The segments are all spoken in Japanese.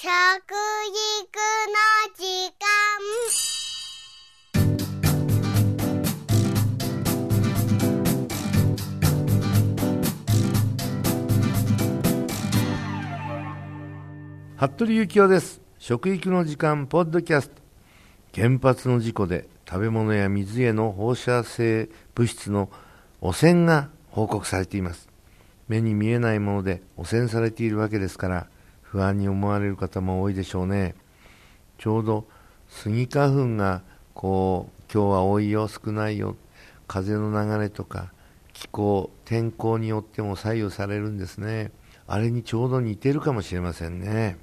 食育の時間。服部幸男です。食育の時間ポッドキャスト。原発の事故で食べ物や水への放射性物質の汚染が報告されています。目に見えないもので汚染されているわけですから不安に思われる方も多いでしょうね。ちょうどスギ花粉がこう今日は多いよ少ないよ風の流れとか気候天候によっても左右されるんですね。あれにちょうど似てるかもしれませんね。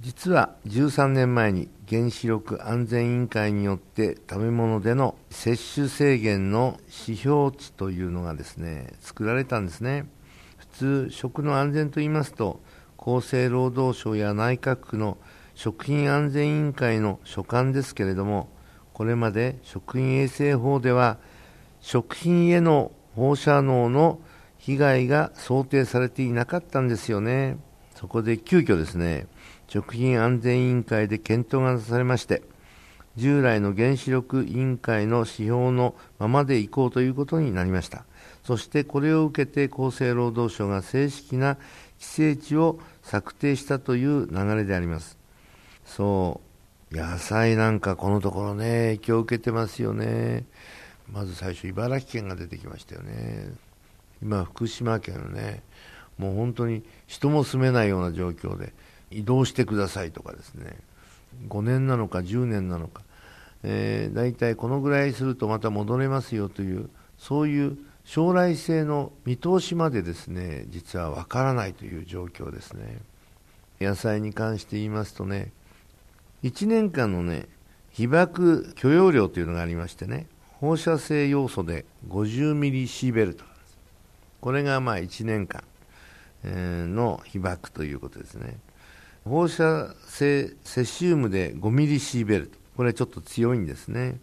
実は13年前に原子力安全委員会によって食べ物での摂取制限の指標値というのがですね作られたんですね。普通食の安全と言いますと厚生労働省や内閣府の食品安全委員会の所管ですけれどもこれまで食品衛生法では食品への放射能の被害が想定されていなかったんですよね。そこで急遽ですね食品安全委員会で検討がなされまして従来の原子力委員会の指標のままでいこうということになりました。そしてこれを受けて厚生労働省が正式な規制値を策定したという流れであります。そう野菜なんかこのところね影響を受けてますよね。まず最初茨城県が出てきましたよね。今福島県のねもう本当に人も住めないような状況で移動してくださいとかですね。5年なのか10年なのか、えー、大体このぐらいするとまた戻れますよというそういう将来性の見通しまでですね実はわからないという状況ですね。野菜に関して言いますとね1年間のね被曝許容量というのがありましてね放射性要素で50ミリシーベルトこれがまあ1年間の被曝ということですね。放射性セシウムで5ミリシーベルト。これはちょっと強いんですね。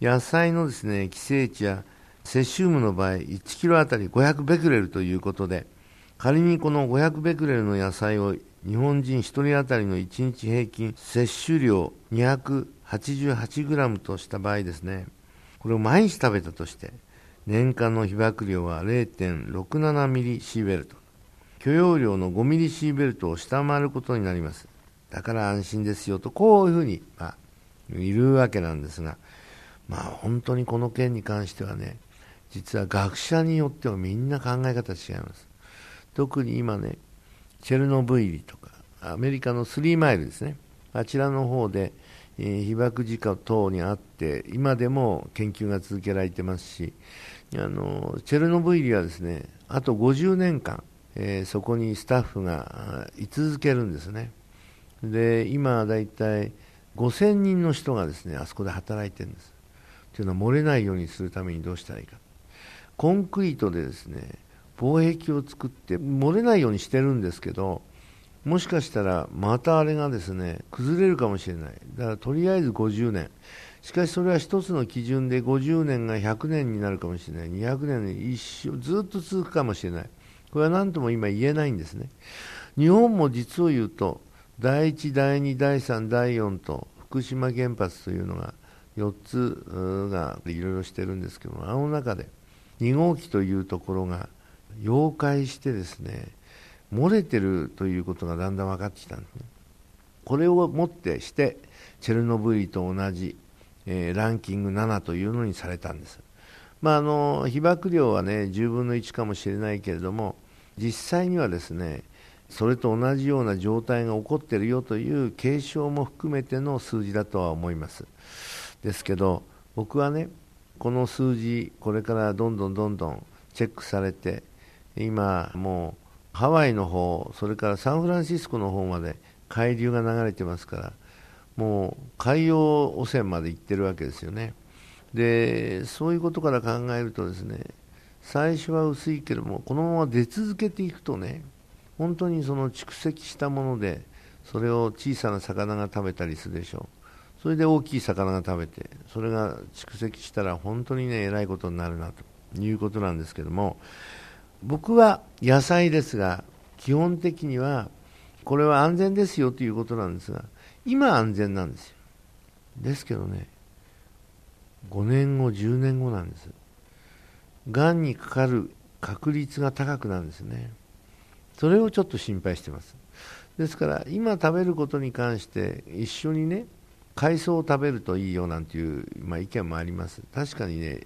野菜のですね寄生値やセシウムの場合1キロあたり500ベクレルということで仮にこの500ベクレルの野菜を日本人1人当たりの1日平均摂取量288グラムとした場合ですねこれを毎日食べたとして年間の被曝量は0.67ミリシーベルト許容量の5ミリシーベルトを下回ることになります。だから安心ですよと、こういうふうに、まあ、いるわけなんですが、まあ本当にこの件に関してはね、実は学者によってはみんな考え方違います。特に今ね、チェルノブイリとか、アメリカのスリーマイルですね、あちらの方で、えー、被爆事故等にあって、今でも研究が続けられてますし、あのチェルノブイリはですね、あと50年間、えー、そこにスタッフが居続けるんですね。で今だいたい5000人の人がですねあそこで働いてるんです。というのは漏れないようにするためにどうしたらいいか。コンクリートでですね防壁を作って漏れないようにしてるんですけどもしかしたらまたあれがですね崩れるかもしれない。だからとりあえず50年しかしそれは一つの基準で50年が100年になるかもしれない。200年一生ずっと続くかもしれない。これは何とも今言えないんですね。日本も実を言うと、第1、第2、第3、第4と福島原発というのが4つがいろいろしてるんですけどあの中で2号機というところが溶解してですね、漏れてるということがだんだん分かってきたんですね。これをもってして、チェルノブイリと同じ、えー、ランキング7というのにされたんです。まあ、あの被曝量はね10分の1かもしれないけれども実際にはですねそれと同じような状態が起こっているよという継承も含めての数字だとは思いますですけど僕はねこの数字これからどんどんどんどんチェックされて今もうハワイの方それからサンフランシスコの方まで海流が流れてますからもう海洋汚染まで行ってるわけですよね。でそういうことから考えるとですね最初は薄いけどもこのまま出続けていくとね本当にその蓄積したものでそれを小さな魚が食べたりするでしょう。それで大きい魚が食べてそれが蓄積したら本当にねえらいことになるなということなんですけども僕は野菜ですが基本的にはこれは安全ですよということなんですが、今安全なんですよ。ですけどね、5年後、10年後なんです。がんにかかる確率が高くなるんですね。それをちょっと心配してます。ですから、今食べることに関して一緒にね、海藻を食べるといいよなんていう、まあ、意見もあります。確かにね、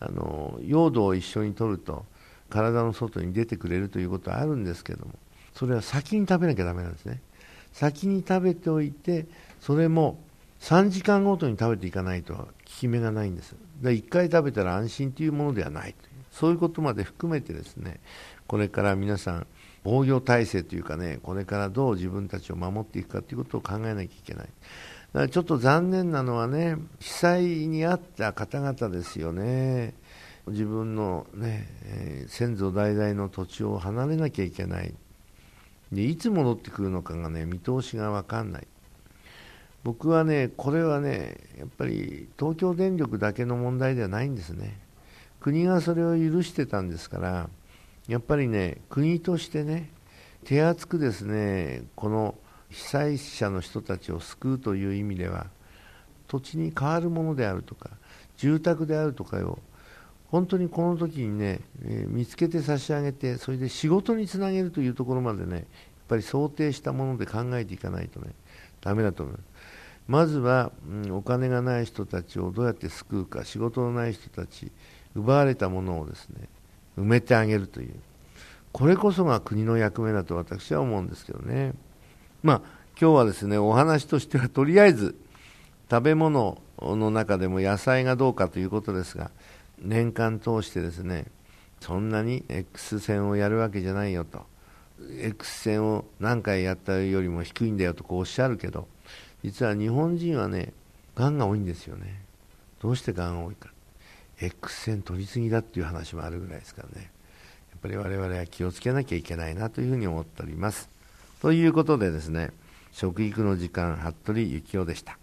あの用土を一緒に取ると体の外に出てくれるということはあるんですけども、それは先に食べなきゃだめなんですね。先に食べておいて、それも3時間ごとに食べていかないと効き目がないんです。で1回食べたら安心というものではない、そういうことまで含めてですね、これから皆さん、防御体制というかね、これからどう自分たちを守っていくかということを考えなきゃいけない。からちょっと残念なのはね、被災に遭った方々ですよね。自分のね、えー、先祖代々の土地を離れなきゃいけない。でいつ戻ってくるのかがね見通しが分かんない僕はねこれはねやっぱり東京電力だけの問題ではないんですね国がそれを許してたんですからやっぱりね国としてね手厚くですねこの被災者の人たちを救うという意味では土地に変わるものであるとか住宅であるとかを本当にこの時にね、えー、見つけて差し上げて、それで仕事につなげるというところまでね、やっぱり想定したもので考えていかないとね、だめだと思います。まずは、うん、お金がない人たちをどうやって救うか、仕事のない人たち、奪われたものをですね、埋めてあげるという、これこそが国の役目だと私は思うんですけどね。まあ、今日はですね、お話としてはとりあえず、食べ物の中でも野菜がどうかということですが、年間通してですねそんなに X 線をやるわけじゃないよと X 線を何回やったよりも低いんだよとこうおっしゃるけど実は日本人はねがんが多いんですよね。どうしてがんが多いか。X 線取りすぎだっていう話もあるぐらいですからね。やっぱり我々は気をつけなきゃいけないなというふうに思っております。ということでですね食育の時間服部幸男でした。